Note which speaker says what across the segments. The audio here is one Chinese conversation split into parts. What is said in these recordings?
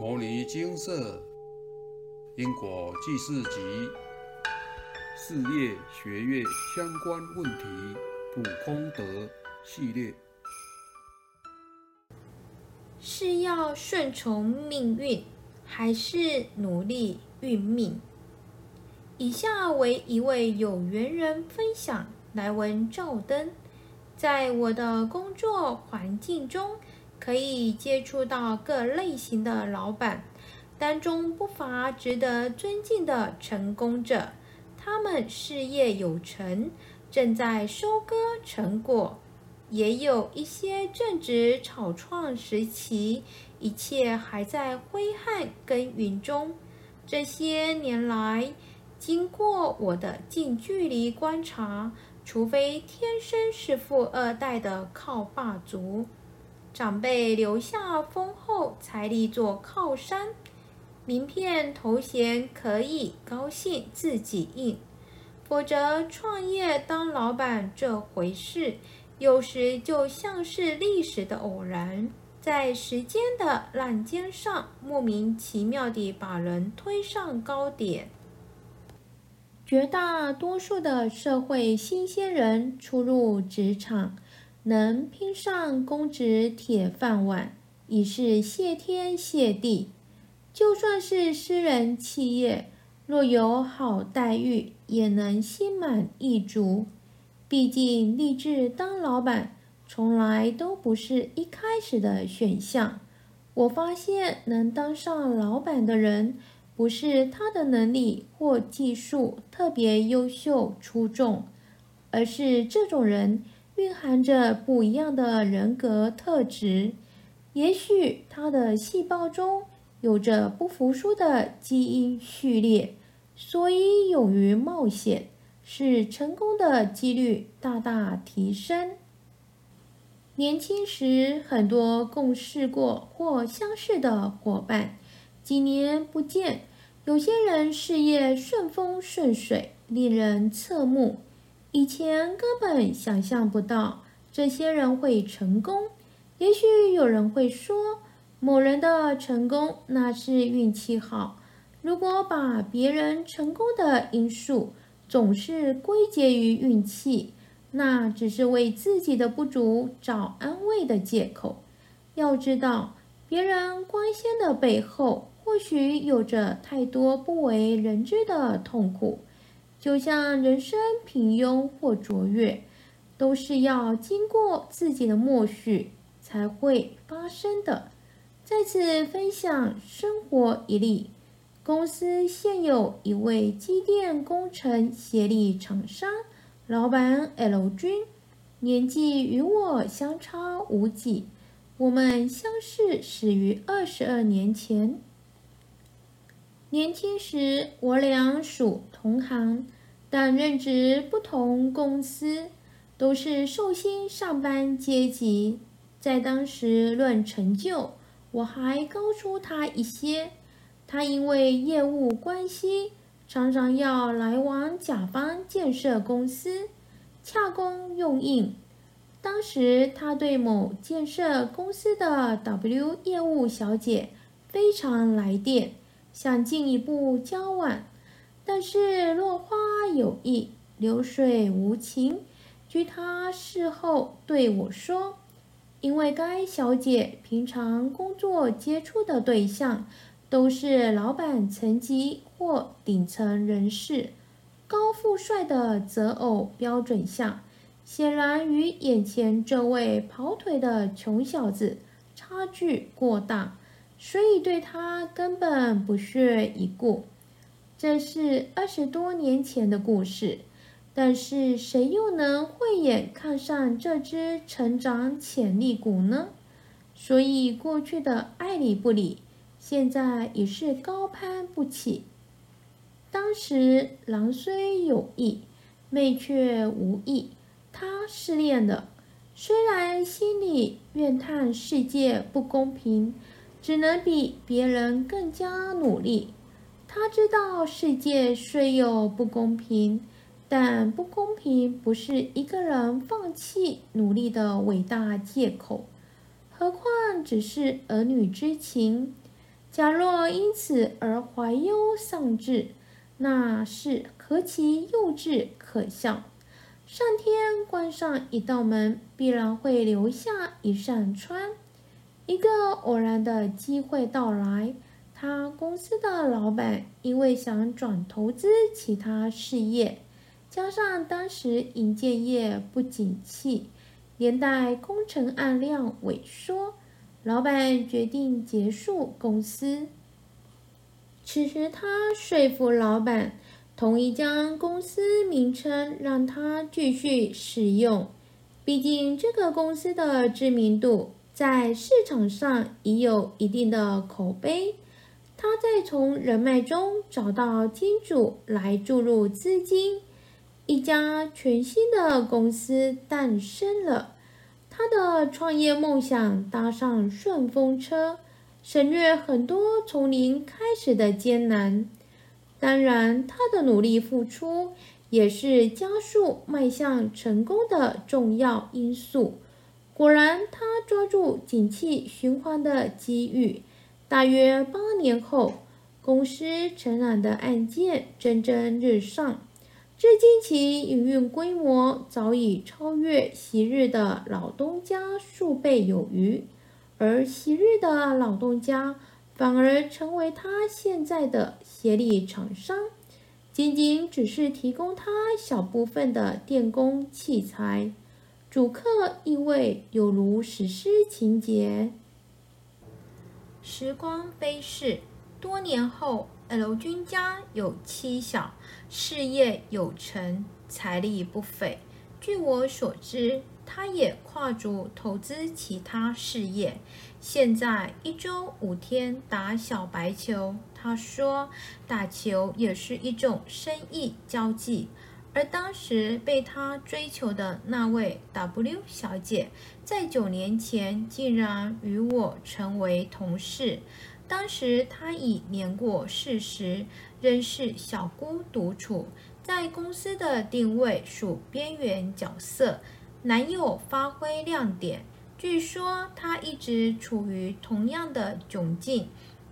Speaker 1: 摩尼金色因果记事集事业学业相关问题普空德系列，
Speaker 2: 是要顺从命运，还是努力运命？以下为一位有缘人分享来文照灯。在我的工作环境中，可以接触到各类型的老板，当中不乏值得尊敬的成功者。他们事业有成，正在收割成果；也有一些正值草创时期，一切还在挥汗耕耘中。这些年来，经过我的近距离观察，除非天生是富二代的靠霸族。长辈留下丰厚财力做靠山，名片头衔可以高兴自己印，否则创业当老板这回事，有时就像是历史的偶然，在时间的浪尖上莫名其妙地把人推上高点。绝大多数的社会新鲜人初入职场。能拼上公职铁饭碗，已是谢天谢地。就算是私人企业，若有好待遇，也能心满意足。毕竟立志当老板，从来都不是一开始的选项。我发现，能当上老板的人，不是他的能力或技术特别优秀出众，而是这种人。蕴含着不一样的人格特质，也许他的细胞中有着不服输的基因序列，所以勇于冒险，使成功的几率大大提升。年轻时很多共事过或相识的伙伴，几年不见，有些人事业顺风顺水，令人侧目。以前根本想象不到这些人会成功。也许有人会说，某人的成功那是运气好。如果把别人成功的因素总是归结于运气，那只是为自己的不足找安慰的借口。要知道，别人光鲜的背后，或许有着太多不为人知的痛苦。就像人生平庸或卓越，都是要经过自己的默许才会发生的。再次分享生活一例：公司现有一位机电工程协力厂商，老板 L 君，年纪与我相差无几。我们相识始于二十二年前。年轻时，我俩属同行，但任职不同公司，都是寿星上班阶级。在当时论成就，我还高出他一些。他因为业务关系，常常要来往甲方建设公司，洽公用印。当时他对某建设公司的 W 业务小姐非常来电。想进一步交往，但是落花有意，流水无情。据他事后对我说，因为该小姐平常工作接触的对象都是老板层级或顶层人士，高富帅的择偶标准下，显然与眼前这位跑腿的穷小子差距过大。所以对他根本不屑一顾，这是二十多年前的故事。但是谁又能慧眼看上这只成长潜力股呢？所以过去的爱理不理，现在已是高攀不起。当时狼虽有意，妹却无意。他失恋了，虽然心里怨叹世界不公平。只能比别人更加努力。他知道世界虽有不公平，但不公平不是一个人放弃努力的伟大借口。何况只是儿女之情。假若因此而怀忧丧志，那是何其幼稚可笑！上天关上一道门，必然会留下一扇窗。一个偶然的机会到来，他公司的老板因为想转投资其他事业，加上当时银建业不景气，连带工程案量萎缩，老板决定结束公司。此时，他说服老板。同意将公司名称让他继续使用，毕竟这个公司的知名度在市场上已有一定的口碑。他再从人脉中找到金主来注入资金，一家全新的公司诞生了。他的创业梦想搭上顺风车，省略很多从零开始的艰难。当然，他的努力付出也是加速迈向成功的重要因素。果然，他抓住景气循环的机遇。大约八年后，公司承揽的案件蒸蒸日上，至今其营运规模早已超越昔日的老东家数倍有余，而昔日的老东家。反而成为他现在的协力厂商，仅仅只是提供他小部分的电工器材，主客意味有如史诗情节。时光飞逝，多年后，L 君家有妻小，事业有成，财力不菲。据我所知。他也跨足投资其他事业，现在一周五天打小白球。他说，打球也是一种生意交际。而当时被他追求的那位 W 小姐，在九年前竟然与我成为同事。当时她已年过四十，仍是小姑独处，在公司的定位属边缘角色。难有发挥亮点。据说她一直处于同样的窘境，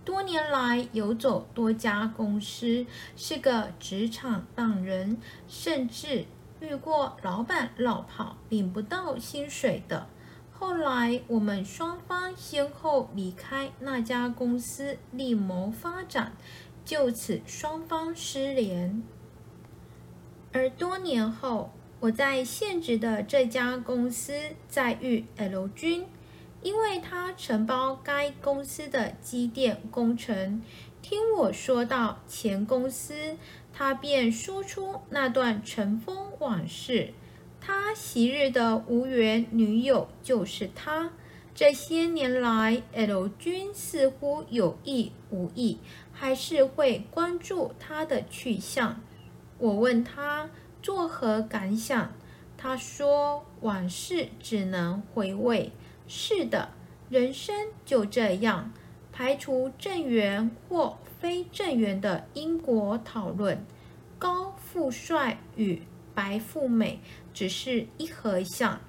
Speaker 2: 多年来游走多家公司，是个职场浪人，甚至遇过老板老跑领不到薪水的。后来我们双方先后离开那家公司，另谋发展，就此双方失联。而多年后。我在现职的这家公司再遇 L 君，因为他承包该公司的机电工程，听我说到前公司，他便说出那段尘封往事。他昔日的无缘女友就是他。这些年来，L 君似乎有意无意，还是会关注他的去向。我问他。作何感想？他说：“往事只能回味。是的，人生就这样，排除正缘或非正缘的因果讨论。高富帅与白富美只是一合相，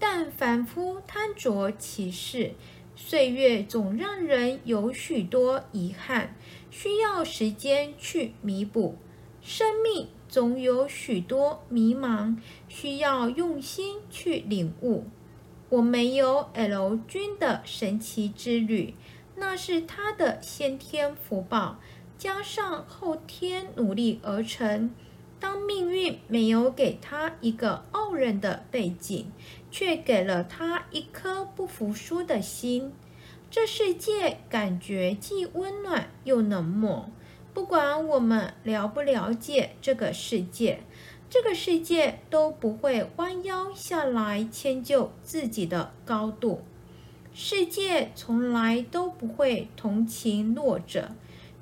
Speaker 2: 但凡夫贪着其事，岁月总让人有许多遗憾，需要时间去弥补。生命。”总有许多迷茫，需要用心去领悟。我没有 L 君的神奇之旅，那是他的先天福报，加上后天努力而成。当命运没有给他一个傲人的背景，却给了他一颗不服输的心，这世界感觉既温暖又冷漠。不管我们了不了解这个世界，这个世界都不会弯腰下来迁就自己的高度。世界从来都不会同情弱者，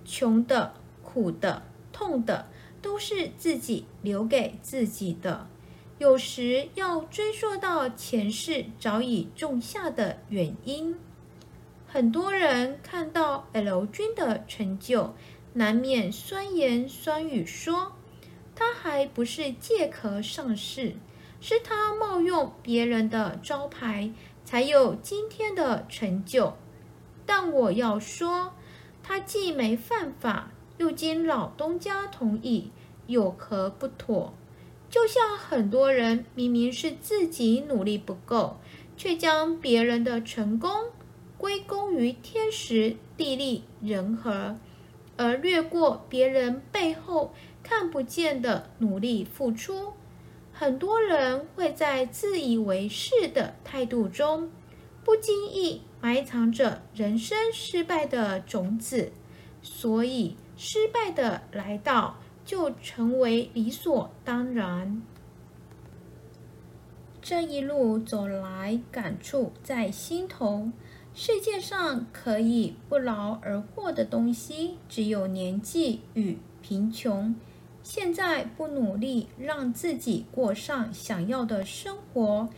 Speaker 2: 穷的、苦的、痛的，都是自己留给自己的。有时要追溯到前世早已种下的原因。很多人看到 L 君的成就。难免酸言酸语说，他还不是借壳上市，是他冒用别人的招牌，才有今天的成就。但我要说，他既没犯法，又经老东家同意，有何不妥？就像很多人明明是自己努力不够，却将别人的成功归功于天时地利人和，而略过别人背后看不见的努力付出。很多人会在自以为是的态度中，不经意埋藏着人生失败的种子，所以失败的来到。就成为理所当然。这一路走来，感触在心头。世界上可以不劳而获的东西，只有年纪与贫穷。现在不努力让自己过上想要的生活，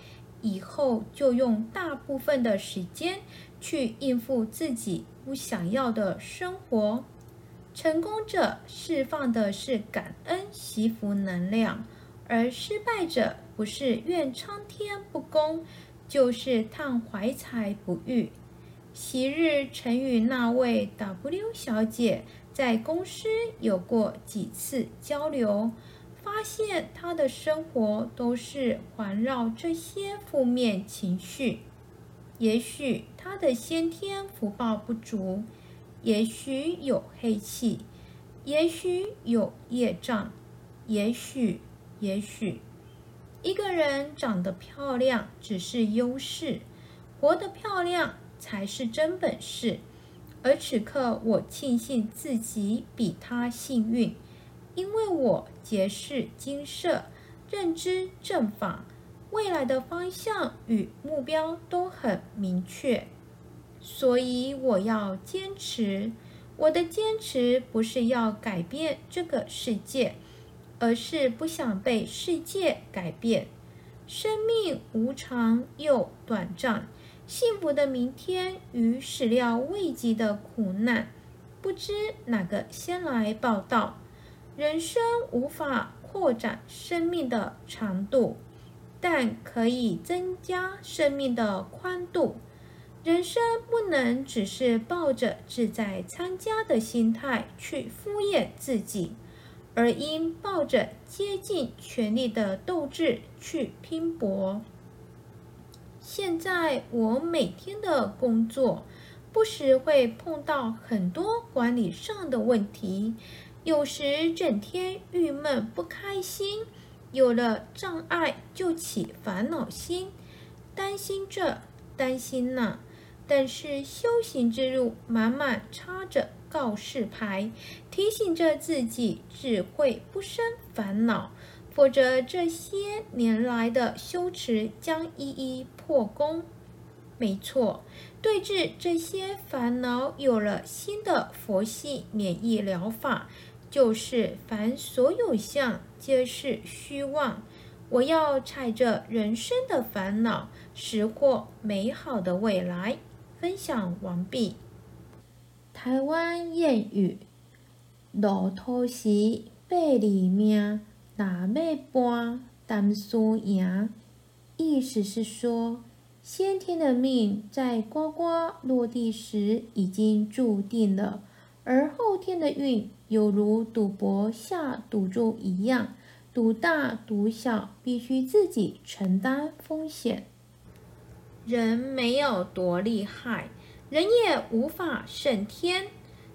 Speaker 2: 以后就用大部分的时间去应付自己不想要的生活。成功者释放的是感恩惜福能量，而失败者不是怨苍天不公，就是叹怀才不遇。昔日曾与那位 W 小姐在公司有过几次交流，发现他的生活都是环绕这些负面情绪。也许他的先天福报不足。也许有黑气，也许有业障，也许，也许，一个人长得漂亮只是优势，活得漂亮才是真本事。而此刻，我庆幸自己比他幸运，因为我结识金色，认知正法，未来的方向与目标都很明确。所以我要坚持，我的坚持不是要改变这个世界，而是不想被世界改变。生命无常又短暂，幸福的明天与始料未及的苦难，不知哪个先来报道。人生无法扩展生命的长度，但可以增加生命的宽度。人生不能只是抱着志在参加的心态去敷衍自己，而应抱着竭尽全力的斗志去拼搏。现在我每天的工作，不时会碰到很多管理上的问题，有时整天郁闷不开心，有了障碍就起烦恼心，担心这，担心那。但是修行之路满满插着告示牌，提醒着自己只会不生烦恼，否则这些年来的修持将一一破功。没错，对治这些烦恼有了新的佛系免疫疗法，就是凡所有相皆是虚妄。我要踩着人生的烦恼，拾获美好的未来。分享完毕。台湾谚语：“路途时八字命，哪要搬单输赢。”意思是说，先天的命在呱呱落地时已经注定了，而后天的运犹如赌博下赌注一样，赌大赌小，必须自己承担风险。人没有多厉害，人也无法胜天。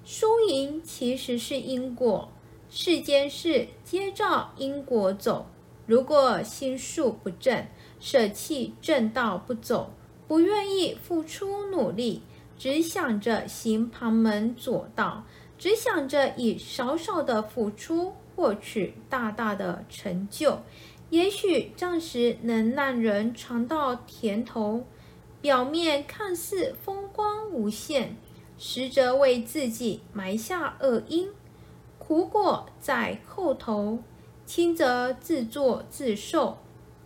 Speaker 2: 输赢其实是因果，世间事皆照因果走。如果心术不正，舍弃正道不走，不愿意付出努力，只想着行旁门左道，只想着以少少的付出获取大大的成就，也许暂时能让人尝到甜头。表面看似风光无限，实则为自己埋下恶因，苦果在后头，轻则自作自受，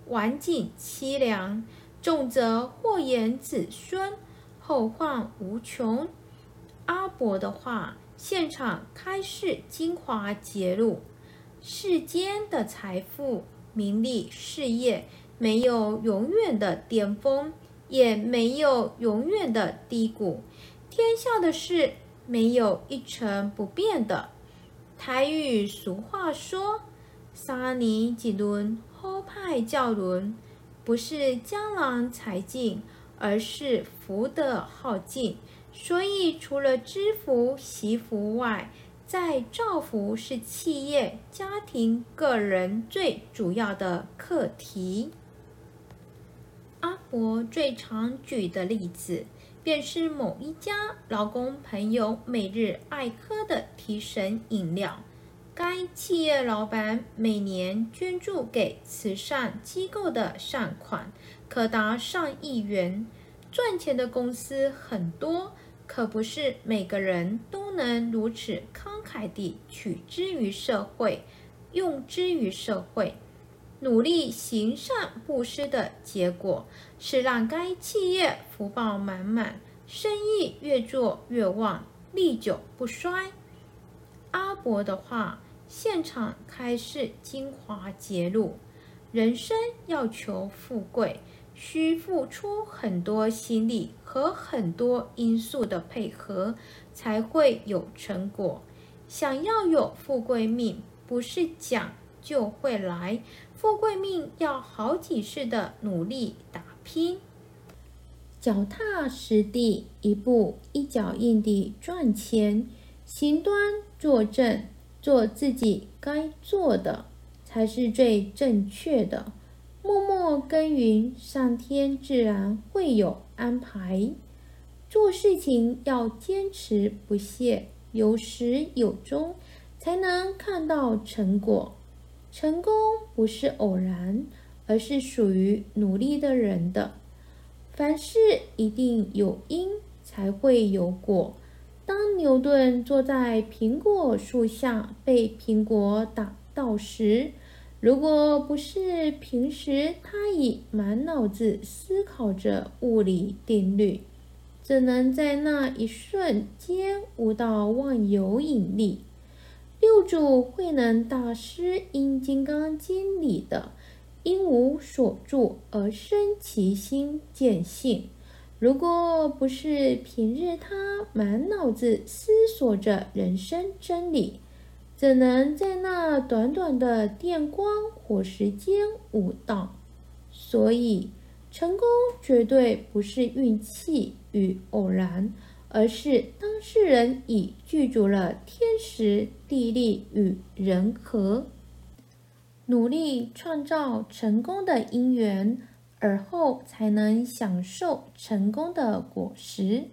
Speaker 2: 晚景凄凉；重则祸延子孙，后患无穷。阿伯的话，现场开示精华揭露：世间的财富、名利、事业，没有永远的巅峰。也没有永远的低谷，天下的事没有一成不变的。台语俗话说：“三年一轮，派叫轮。”不是江郎才尽，而是福的耗尽。所以，除了知福、惜福外，在造福是企业、家庭、个人最主要的课题。阿伯最常举的例子，便是某一家劳工朋友每日爱喝的提神饮料。该企业老板每年捐助给慈善机构的善款，可达上亿元。赚钱的公司很多。可不是每个人都能如此慷慨地取之于社会，用之于社会。努力行善布施的结果是让该企业福报满满，生意越做越旺，历久不衰。阿伯的话，现场开示精华揭露：人生要求富贵。需付出很多心力和很多因素的配合，才会有成果。想要有富贵命，不是讲就会来，富贵命要好几世的努力打拼，脚踏实地，一步一脚印地赚钱，行端坐正，做自己该做的，才是最正确的。默默耕耘，上天自然会有安排。做事情要坚持不懈，有始有终，才能看到成果。成功不是偶然，而是属于努力的人的。凡事一定有因，才会有果。当牛顿坐在苹果树下，被苹果打到时，如果不是平时他已满脑子思考着物理定律，怎能在那一瞬间悟到万有引力？六祖慧能大师因《金刚经》里的“因无所住而生其心”见性。如果不是平日他满脑子思索着人生真理，怎能在那短短的电光火石间悟道？所以，成功绝对不是运气与偶然，而是当事人已具足了天时地利与人和，努力创造成功的因缘，而后才能享受成功的果实。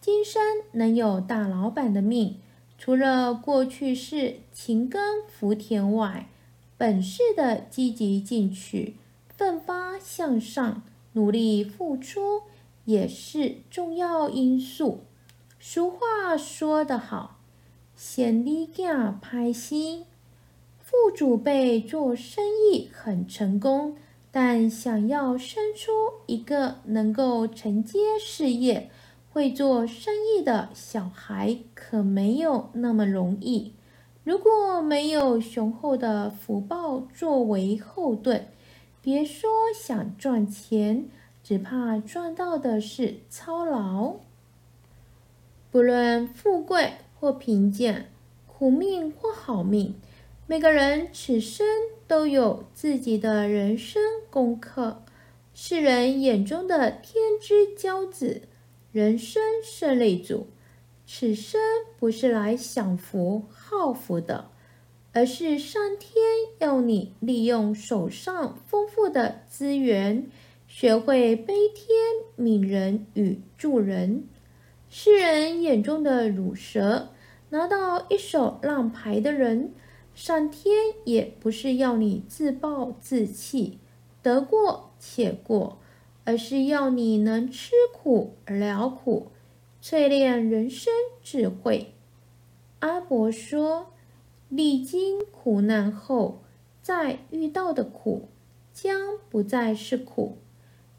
Speaker 2: 今生能有大老板的命。除了过去式勤耕福田外，本世的积极进取、奋发向上、努力付出也是重要因素。俗话说得好：“先立家拍心。”父主辈做生意很成功，但想要生出一个能够承接事业。会做生意的小孩可没有那么容易。如果没有雄厚的福报作为后盾，别说想赚钱，只怕赚到的是操劳。不论富贵或贫贱，苦命或好命，每个人此生都有自己的人生功课。世人眼中的天之骄子。人生胜利组，此生不是来享福好福的，而是上天要你利用手上丰富的资源，学会悲天悯人与助人。世人眼中的乳蛇，拿到一手烂牌的人，上天也不是要你自暴自弃，得过且过。而是要你能吃苦而了苦，淬炼人生智慧。阿伯说：“历经苦难后，再遇到的苦，将不再是苦。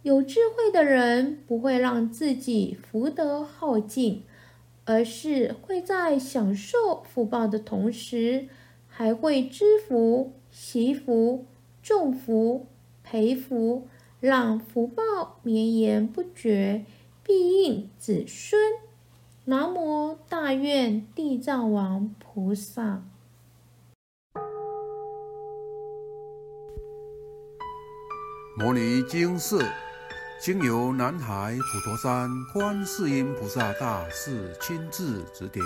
Speaker 2: 有智慧的人不会让自己福德耗尽，而是会在享受福报的同时，还会知福、惜福、重福、培福。”让福报绵延不绝，庇应子孙。南无大愿地藏王菩萨。
Speaker 1: 摩尼经色，经由南海普陀山观世音菩萨大士亲自指点，